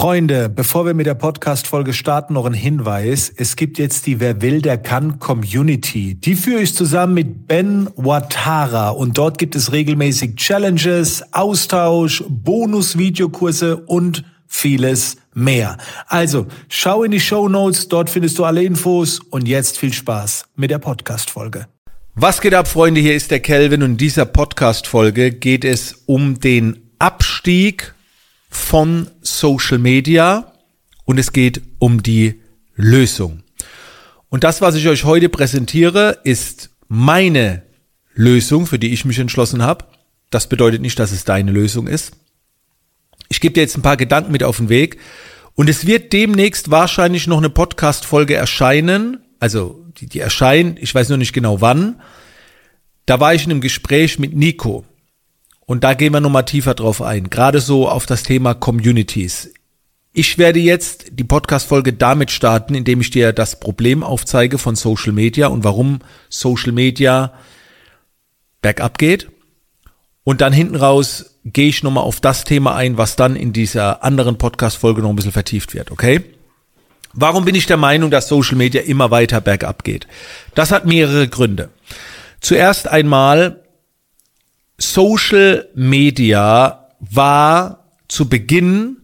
Freunde, bevor wir mit der Podcast-Folge starten, noch ein Hinweis. Es gibt jetzt die Wer will, der kann Community. Die führe ich zusammen mit Ben Watara und dort gibt es regelmäßig Challenges, Austausch, Bonus-Videokurse und vieles mehr. Also, schau in die Show Notes, dort findest du alle Infos und jetzt viel Spaß mit der Podcast-Folge. Was geht ab, Freunde? Hier ist der Kelvin und in dieser Podcast-Folge geht es um den Abstieg von Social Media und es geht um die Lösung. Und das, was ich euch heute präsentiere, ist meine Lösung, für die ich mich entschlossen habe. Das bedeutet nicht, dass es deine Lösung ist. Ich gebe dir jetzt ein paar Gedanken mit auf den Weg und es wird demnächst wahrscheinlich noch eine Podcast-Folge erscheinen. Also die, die erscheinen, ich weiß noch nicht genau wann. Da war ich in einem Gespräch mit Nico. Und da gehen wir nochmal tiefer drauf ein, gerade so auf das Thema Communities. Ich werde jetzt die Podcast-Folge damit starten, indem ich dir das Problem aufzeige von Social Media und warum Social Media bergab geht. Und dann hinten raus gehe ich nochmal auf das Thema ein, was dann in dieser anderen Podcast-Folge noch ein bisschen vertieft wird, okay? Warum bin ich der Meinung, dass Social Media immer weiter bergab geht? Das hat mehrere Gründe. Zuerst einmal Social Media war zu Beginn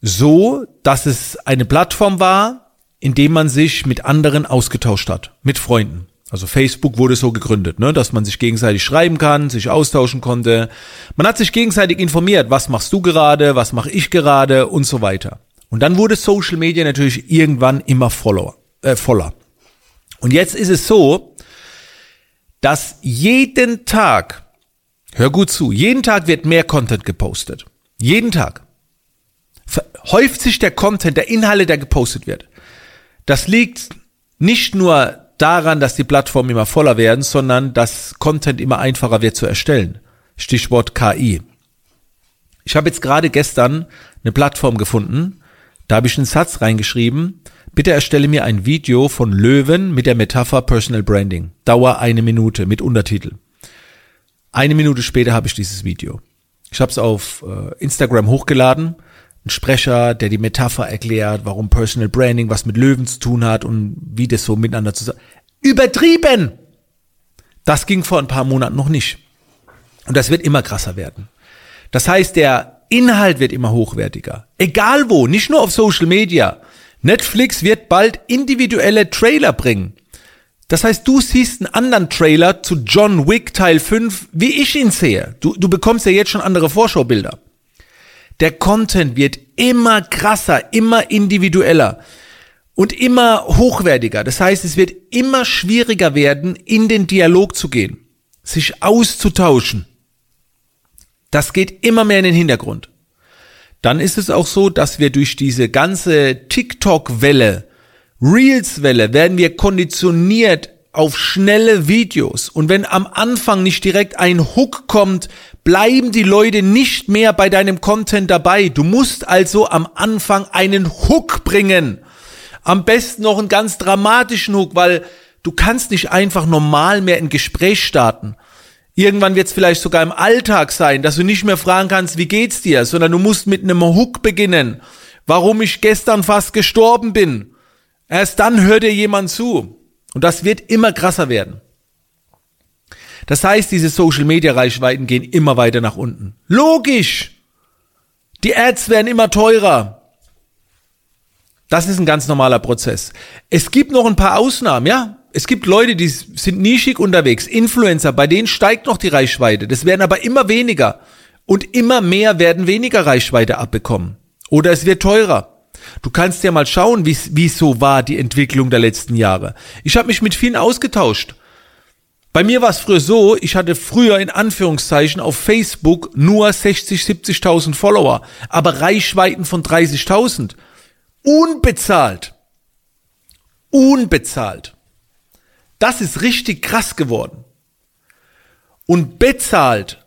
so, dass es eine Plattform war, in dem man sich mit anderen ausgetauscht hat, mit Freunden. Also Facebook wurde so gegründet, ne, dass man sich gegenseitig schreiben kann, sich austauschen konnte. Man hat sich gegenseitig informiert, was machst du gerade, was mache ich gerade und so weiter. Und dann wurde Social Media natürlich irgendwann immer voller. Äh, voller. Und jetzt ist es so, dass jeden Tag Hör gut zu. Jeden Tag wird mehr Content gepostet. Jeden Tag. Häuft sich der Content, der Inhalte, der gepostet wird. Das liegt nicht nur daran, dass die Plattformen immer voller werden, sondern dass Content immer einfacher wird zu erstellen. Stichwort KI. Ich habe jetzt gerade gestern eine Plattform gefunden, da habe ich einen Satz reingeschrieben, bitte erstelle mir ein Video von Löwen mit der Metapher Personal Branding. Dauer eine Minute mit Untertitel. Eine Minute später habe ich dieses Video. Ich habe es auf äh, Instagram hochgeladen. Ein Sprecher, der die Metapher erklärt, warum Personal Branding was mit Löwen zu tun hat und wie das so miteinander zusammen. Übertrieben! Das ging vor ein paar Monaten noch nicht. Und das wird immer krasser werden. Das heißt, der Inhalt wird immer hochwertiger. Egal wo, nicht nur auf Social Media. Netflix wird bald individuelle Trailer bringen. Das heißt, du siehst einen anderen Trailer zu John Wick Teil 5, wie ich ihn sehe. Du, du bekommst ja jetzt schon andere Vorschaubilder. Der Content wird immer krasser, immer individueller und immer hochwertiger. Das heißt, es wird immer schwieriger werden, in den Dialog zu gehen, sich auszutauschen. Das geht immer mehr in den Hintergrund. Dann ist es auch so, dass wir durch diese ganze TikTok-Welle Reels-Welle werden wir konditioniert auf schnelle Videos. Und wenn am Anfang nicht direkt ein Hook kommt, bleiben die Leute nicht mehr bei deinem Content dabei. Du musst also am Anfang einen Hook bringen. Am besten noch einen ganz dramatischen Hook, weil du kannst nicht einfach normal mehr ein Gespräch starten. Irgendwann wird es vielleicht sogar im Alltag sein, dass du nicht mehr fragen kannst, wie geht's dir, sondern du musst mit einem Hook beginnen. Warum ich gestern fast gestorben bin Erst dann hört dir jemand zu. Und das wird immer krasser werden. Das heißt, diese Social Media Reichweiten gehen immer weiter nach unten. Logisch. Die Ads werden immer teurer. Das ist ein ganz normaler Prozess. Es gibt noch ein paar Ausnahmen, ja. Es gibt Leute, die sind nischig unterwegs, Influencer, bei denen steigt noch die Reichweite. Das werden aber immer weniger. Und immer mehr werden weniger Reichweite abbekommen. Oder es wird teurer. Du kannst ja mal schauen, wie es so war, die Entwicklung der letzten Jahre. Ich habe mich mit vielen ausgetauscht. Bei mir war es früher so, ich hatte früher in Anführungszeichen auf Facebook nur 60, 70.000 Follower, aber Reichweiten von 30.000. Unbezahlt. Unbezahlt. Das ist richtig krass geworden. Und bezahlt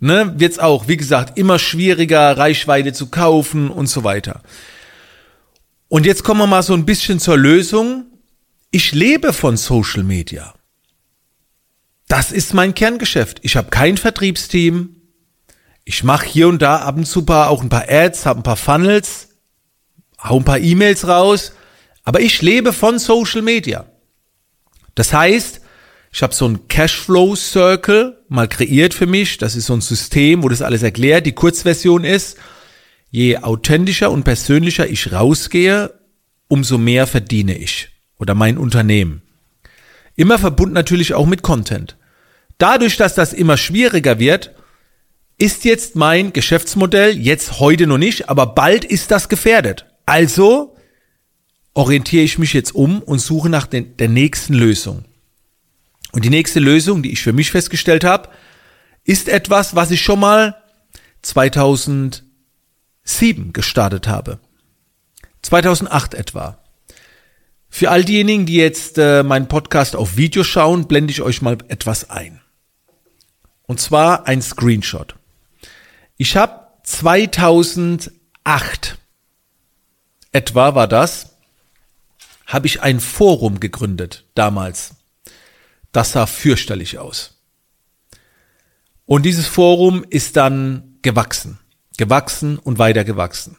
ne, wird es auch, wie gesagt, immer schwieriger, Reichweite zu kaufen und so weiter. Und jetzt kommen wir mal so ein bisschen zur Lösung. Ich lebe von Social Media. Das ist mein Kerngeschäft. Ich habe kein Vertriebsteam. Ich mache hier und da ab und zu auch ein paar Ads, habe ein paar Funnels, hau ein paar E-Mails raus, aber ich lebe von Social Media. Das heißt, ich habe so ein Cashflow Circle mal kreiert für mich. Das ist so ein System, wo das alles erklärt. Die Kurzversion ist, je authentischer und persönlicher ich rausgehe, umso mehr verdiene ich oder mein Unternehmen. Immer verbunden natürlich auch mit Content. Dadurch, dass das immer schwieriger wird, ist jetzt mein Geschäftsmodell, jetzt heute noch nicht, aber bald ist das gefährdet. Also orientiere ich mich jetzt um und suche nach den, der nächsten Lösung. Und die nächste Lösung, die ich für mich festgestellt habe, ist etwas, was ich schon mal 2007 gestartet habe. 2008 etwa. Für all diejenigen, die jetzt äh, meinen Podcast auf Video schauen, blende ich euch mal etwas ein. Und zwar ein Screenshot. Ich habe 2008 etwa war das, habe ich ein Forum gegründet damals. Das sah fürchterlich aus. Und dieses Forum ist dann gewachsen, gewachsen und weiter gewachsen.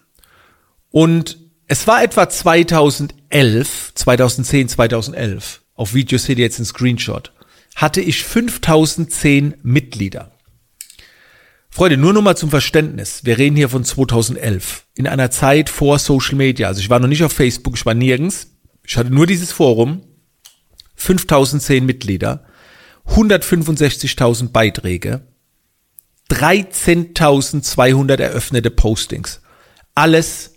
Und es war etwa 2011, 2010, 2011, auf Video seht ihr jetzt einen Screenshot, hatte ich 5010 Mitglieder. Freunde, nur noch mal zum Verständnis. Wir reden hier von 2011. In einer Zeit vor Social Media. Also ich war noch nicht auf Facebook, ich war nirgends. Ich hatte nur dieses Forum. 5010 Mitglieder. 165.000 Beiträge. 13.200 eröffnete Postings. Alles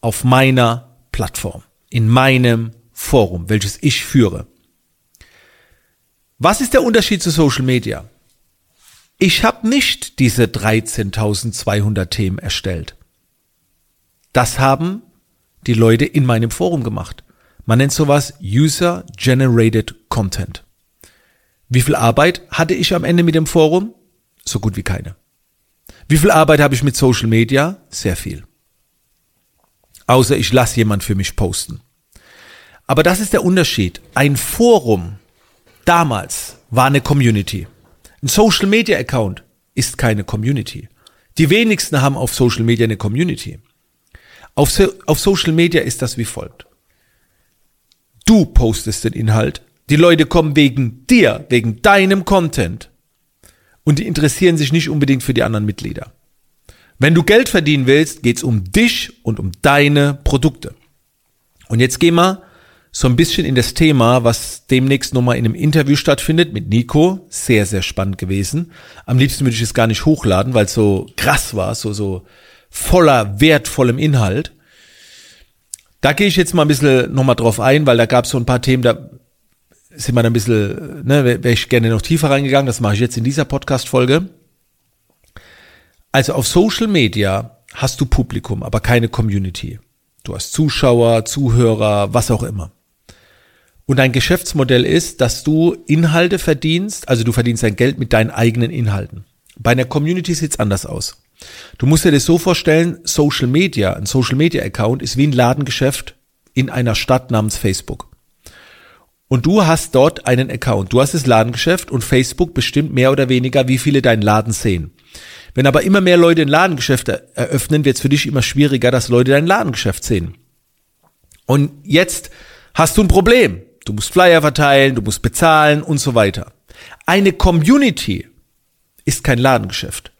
auf meiner Plattform, in meinem Forum, welches ich führe. Was ist der Unterschied zu Social Media? Ich habe nicht diese 13.200 Themen erstellt. Das haben die Leute in meinem Forum gemacht. Man nennt sowas User Generated Content. Wie viel Arbeit hatte ich am Ende mit dem Forum? So gut wie keine. Wie viel Arbeit habe ich mit Social Media? Sehr viel. Außer ich lasse jemand für mich posten. Aber das ist der Unterschied. Ein Forum damals war eine Community. Ein Social Media Account ist keine Community. Die wenigsten haben auf Social Media eine Community. Auf, so auf Social Media ist das wie folgt. Du postest den Inhalt, die Leute kommen wegen dir, wegen deinem Content und die interessieren sich nicht unbedingt für die anderen Mitglieder. Wenn du Geld verdienen willst, geht's um dich und um deine Produkte. Und jetzt gehen wir so ein bisschen in das Thema, was demnächst nochmal in einem Interview stattfindet mit Nico. Sehr, sehr spannend gewesen. Am liebsten würde ich es gar nicht hochladen, weil es so krass war, so, so voller wertvollem Inhalt. Da gehe ich jetzt mal ein bisschen nochmal drauf ein, weil da gab es so ein paar Themen, da sind wir dann ein bisschen, ne, wäre ich gerne noch tiefer reingegangen. Das mache ich jetzt in dieser Podcast-Folge. Also auf Social Media hast du Publikum, aber keine Community. Du hast Zuschauer, Zuhörer, was auch immer. Und dein Geschäftsmodell ist, dass du Inhalte verdienst, also du verdienst dein Geld mit deinen eigenen Inhalten. Bei einer Community sieht's anders aus. Du musst dir das so vorstellen, Social Media, ein Social Media Account ist wie ein Ladengeschäft in einer Stadt namens Facebook. Und du hast dort einen Account. Du hast das Ladengeschäft und Facebook bestimmt mehr oder weniger, wie viele deinen Laden sehen. Wenn aber immer mehr Leute ein Ladengeschäft eröffnen, wird es für dich immer schwieriger, dass Leute dein Ladengeschäft sehen. Und jetzt hast du ein Problem. Du musst Flyer verteilen, du musst bezahlen und so weiter. Eine Community ist kein Ladengeschäft.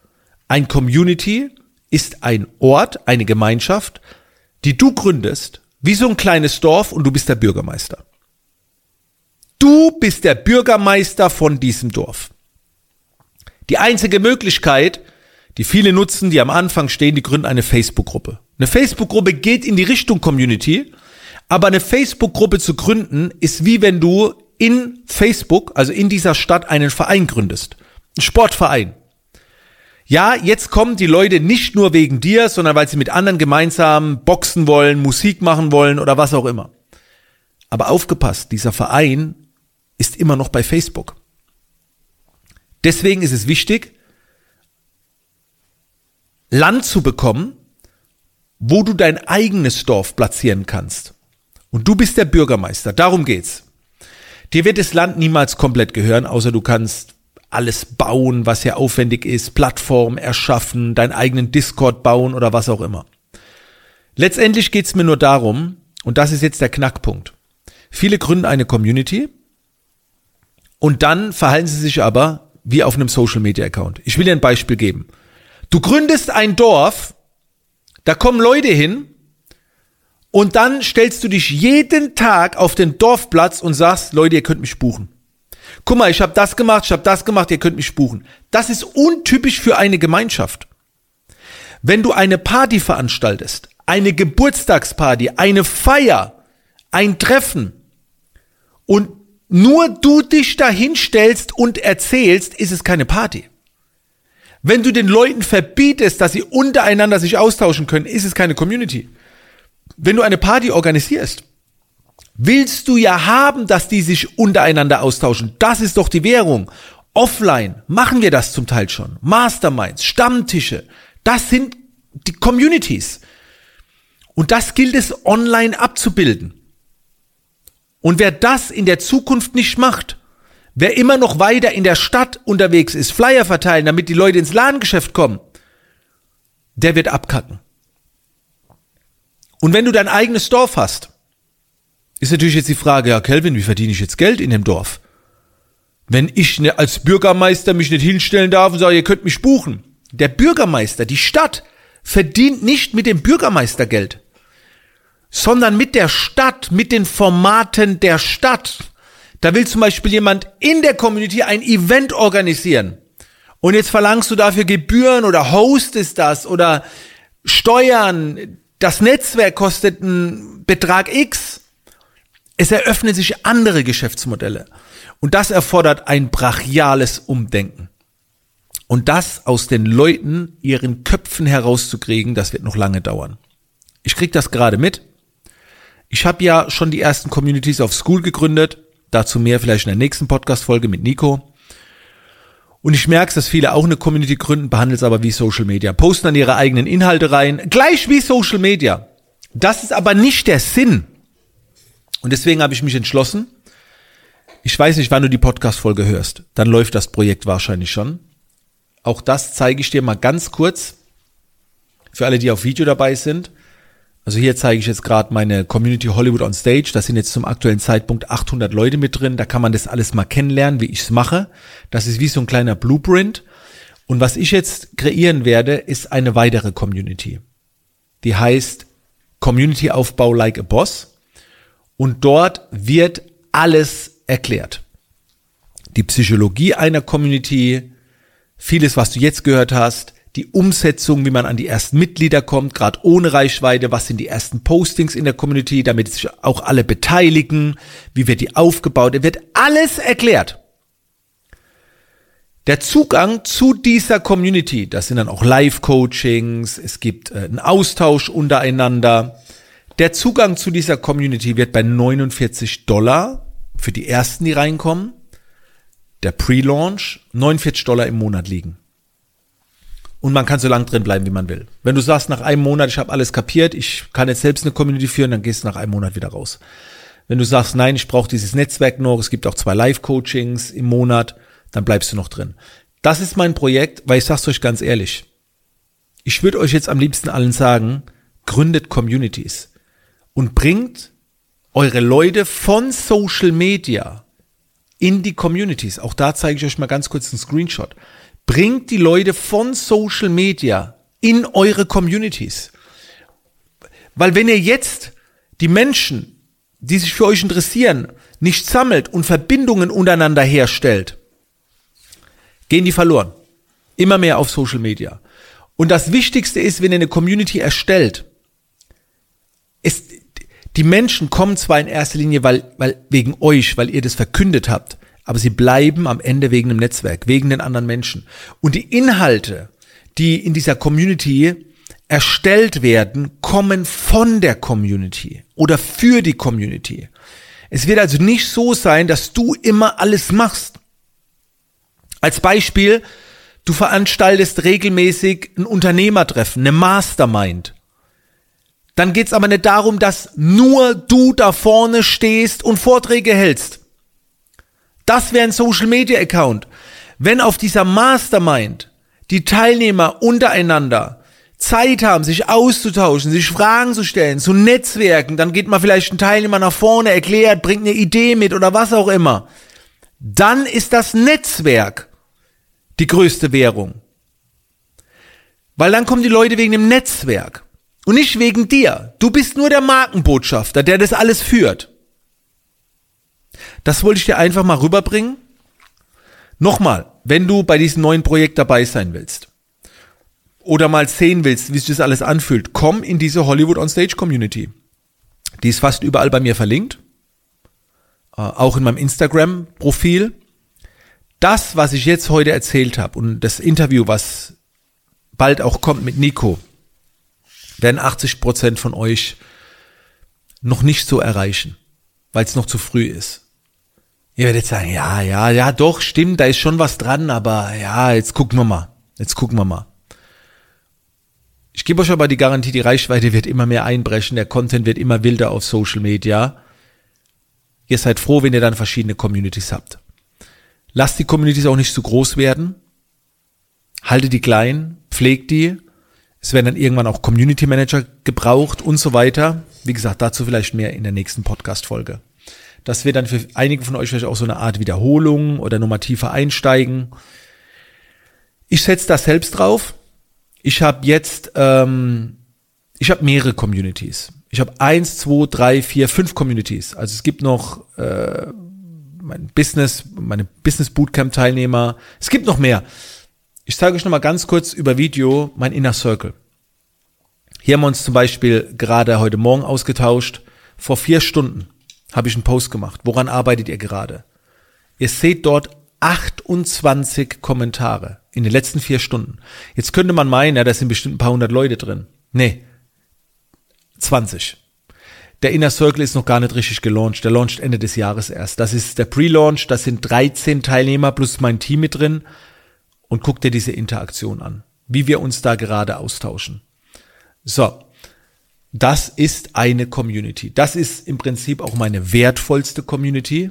Ein Community ist ein Ort, eine Gemeinschaft, die du gründest, wie so ein kleines Dorf und du bist der Bürgermeister. Du bist der Bürgermeister von diesem Dorf. Die einzige Möglichkeit, die viele nutzen, die am Anfang stehen, die gründen eine Facebook-Gruppe. Eine Facebook-Gruppe geht in die Richtung Community, aber eine Facebook-Gruppe zu gründen ist wie wenn du in Facebook, also in dieser Stadt, einen Verein gründest. Ein Sportverein. Ja, jetzt kommen die Leute nicht nur wegen dir, sondern weil sie mit anderen gemeinsam boxen wollen, Musik machen wollen oder was auch immer. Aber aufgepasst, dieser Verein ist immer noch bei Facebook. Deswegen ist es wichtig, Land zu bekommen, wo du dein eigenes Dorf platzieren kannst. Und du bist der Bürgermeister. Darum geht's. Dir wird das Land niemals komplett gehören, außer du kannst alles bauen, was ja aufwendig ist, Plattform erschaffen, deinen eigenen Discord bauen oder was auch immer. Letztendlich geht's mir nur darum, und das ist jetzt der Knackpunkt. Viele gründen eine Community und dann verhalten sie sich aber wie auf einem Social Media Account. Ich will dir ein Beispiel geben. Du gründest ein Dorf, da kommen Leute hin und dann stellst du dich jeden Tag auf den Dorfplatz und sagst, Leute, ihr könnt mich buchen. Guck mal, ich habe das gemacht, ich habe das gemacht, ihr könnt mich buchen. Das ist untypisch für eine Gemeinschaft. Wenn du eine Party veranstaltest, eine Geburtstagsparty, eine Feier, ein Treffen und nur du dich dahin stellst und erzählst, ist es keine Party. Wenn du den Leuten verbietest, dass sie untereinander sich austauschen können, ist es keine Community. Wenn du eine Party organisierst, willst du ja haben, dass die sich untereinander austauschen. Das ist doch die Währung. Offline machen wir das zum Teil schon. Masterminds, Stammtische, das sind die Communities. Und das gilt es online abzubilden. Und wer das in der Zukunft nicht macht, wer immer noch weiter in der Stadt unterwegs ist, Flyer verteilen, damit die Leute ins Ladengeschäft kommen, der wird abkacken. Und wenn du dein eigenes Dorf hast, ist natürlich jetzt die Frage, ja, Kelvin, wie verdiene ich jetzt Geld in dem Dorf? Wenn ich ne, als Bürgermeister mich nicht hinstellen darf und sage, ihr könnt mich buchen. Der Bürgermeister, die Stadt, verdient nicht mit dem Bürgermeister Geld sondern mit der Stadt, mit den Formaten der Stadt. Da will zum Beispiel jemand in der Community ein Event organisieren. Und jetzt verlangst du dafür Gebühren oder hostest das oder Steuern. Das Netzwerk kostet einen Betrag X. Es eröffnen sich andere Geschäftsmodelle. Und das erfordert ein brachiales Umdenken. Und das aus den Leuten, ihren Köpfen herauszukriegen, das wird noch lange dauern. Ich krieg das gerade mit. Ich habe ja schon die ersten Communities auf School gegründet. Dazu mehr vielleicht in der nächsten Podcast-Folge mit Nico. Und ich merke, dass viele auch eine Community gründen, behandeln es aber wie Social Media. Posten dann ihre eigenen Inhalte rein. Gleich wie Social Media. Das ist aber nicht der Sinn. Und deswegen habe ich mich entschlossen. Ich weiß nicht, wann du die Podcast-Folge hörst. Dann läuft das Projekt wahrscheinlich schon. Auch das zeige ich dir mal ganz kurz. Für alle, die auf Video dabei sind. Also hier zeige ich jetzt gerade meine Community Hollywood on Stage. Da sind jetzt zum aktuellen Zeitpunkt 800 Leute mit drin. Da kann man das alles mal kennenlernen, wie ich es mache. Das ist wie so ein kleiner Blueprint. Und was ich jetzt kreieren werde, ist eine weitere Community. Die heißt Community Aufbau like a Boss. Und dort wird alles erklärt. Die Psychologie einer Community, vieles, was du jetzt gehört hast, die Umsetzung, wie man an die ersten Mitglieder kommt, gerade ohne Reichweite, was sind die ersten Postings in der Community, damit sich auch alle beteiligen, wie wird die aufgebaut, wird alles erklärt. Der Zugang zu dieser Community, das sind dann auch Live-Coachings, es gibt äh, einen Austausch untereinander. Der Zugang zu dieser Community wird bei 49 Dollar für die ersten, die reinkommen. Der Pre-Launch 49 Dollar im Monat liegen und man kann so lang drin bleiben, wie man will. Wenn du sagst, nach einem Monat, ich habe alles kapiert, ich kann jetzt selbst eine Community führen, dann gehst du nach einem Monat wieder raus. Wenn du sagst, nein, ich brauche dieses Netzwerk noch, es gibt auch zwei Live-Coachings im Monat, dann bleibst du noch drin. Das ist mein Projekt, weil ich sag's euch ganz ehrlich. Ich würde euch jetzt am liebsten allen sagen, gründet Communities und bringt eure Leute von Social Media in die Communities. Auch da zeige ich euch mal ganz kurz einen Screenshot. Bringt die Leute von Social Media in eure Communities. Weil wenn ihr jetzt die Menschen, die sich für euch interessieren, nicht sammelt und Verbindungen untereinander herstellt, gehen die verloren. Immer mehr auf Social Media. Und das Wichtigste ist, wenn ihr eine Community erstellt, ist, die Menschen kommen zwar in erster Linie, weil, weil wegen euch, weil ihr das verkündet habt, aber sie bleiben am Ende wegen dem Netzwerk, wegen den anderen Menschen. Und die Inhalte, die in dieser Community erstellt werden, kommen von der Community oder für die Community. Es wird also nicht so sein, dass du immer alles machst. Als Beispiel, du veranstaltest regelmäßig ein Unternehmertreffen, eine Mastermind. Dann geht's aber nicht darum, dass nur du da vorne stehst und Vorträge hältst. Das wäre ein Social Media Account. Wenn auf dieser Mastermind die Teilnehmer untereinander Zeit haben, sich auszutauschen, sich Fragen zu stellen, zu Netzwerken, dann geht mal vielleicht ein Teilnehmer nach vorne, erklärt, bringt eine Idee mit oder was auch immer. Dann ist das Netzwerk die größte Währung. Weil dann kommen die Leute wegen dem Netzwerk und nicht wegen dir. Du bist nur der Markenbotschafter, der das alles führt. Das wollte ich dir einfach mal rüberbringen. Nochmal, wenn du bei diesem neuen Projekt dabei sein willst oder mal sehen willst, wie sich das alles anfühlt, komm in diese Hollywood on Stage Community. Die ist fast überall bei mir verlinkt. Äh, auch in meinem Instagram-Profil. Das, was ich jetzt heute erzählt habe und das Interview, was bald auch kommt mit Nico, werden 80 Prozent von euch noch nicht so erreichen, weil es noch zu früh ist. Ihr werdet sagen, ja, ja, ja, doch, stimmt, da ist schon was dran, aber ja, jetzt gucken wir mal. Jetzt gucken wir mal. Ich gebe euch aber die Garantie, die Reichweite wird immer mehr einbrechen, der Content wird immer wilder auf Social Media. Ihr seid froh, wenn ihr dann verschiedene Communities habt. Lasst die Communities auch nicht zu groß werden. Haltet die klein, pflegt die. Es werden dann irgendwann auch Community Manager gebraucht und so weiter. Wie gesagt, dazu vielleicht mehr in der nächsten Podcast-Folge. Das wird dann für einige von euch vielleicht auch so eine Art Wiederholung oder nochmal tiefer einsteigen. Ich setze das selbst drauf. Ich habe jetzt, ähm, ich habe mehrere Communities. Ich habe eins, zwei, drei, vier, fünf Communities. Also es gibt noch äh, mein Business, meine Business Bootcamp Teilnehmer. Es gibt noch mehr. Ich zeige euch nochmal ganz kurz über Video mein Inner Circle. Hier haben wir uns zum Beispiel gerade heute Morgen ausgetauscht. Vor vier Stunden habe ich einen Post gemacht. Woran arbeitet ihr gerade? Ihr seht dort 28 Kommentare in den letzten vier Stunden. Jetzt könnte man meinen, ja, da sind bestimmt ein paar hundert Leute drin. Nee, 20. Der Inner Circle ist noch gar nicht richtig gelauncht. Der launcht Ende des Jahres erst. Das ist der Pre-Launch. Das sind 13 Teilnehmer plus mein Team mit drin. Und guck dir diese Interaktion an. Wie wir uns da gerade austauschen. So. Das ist eine Community. Das ist im Prinzip auch meine wertvollste Community.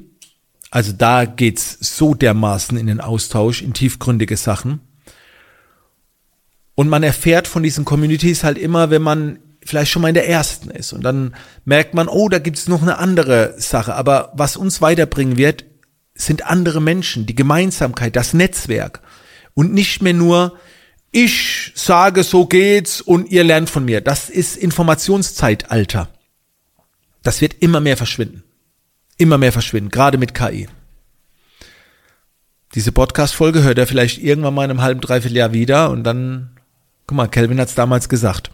Also da geht's so dermaßen in den Austausch, in tiefgründige Sachen. Und man erfährt von diesen Communities halt immer, wenn man vielleicht schon mal in der ersten ist. Und dann merkt man, oh, da gibt's noch eine andere Sache. Aber was uns weiterbringen wird, sind andere Menschen, die Gemeinsamkeit, das Netzwerk. Und nicht mehr nur, ich sage, so geht's und ihr lernt von mir. Das ist Informationszeitalter. Das wird immer mehr verschwinden. Immer mehr verschwinden, gerade mit KI. Diese Podcast-Folge hört er vielleicht irgendwann mal in einem halben, dreiviertel Jahr wieder und dann, guck mal, Kelvin hat's damals gesagt.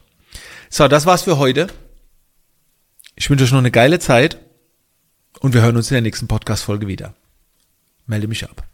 So, das war's für heute. Ich wünsche euch noch eine geile Zeit und wir hören uns in der nächsten Podcast-Folge wieder. Melde mich ab.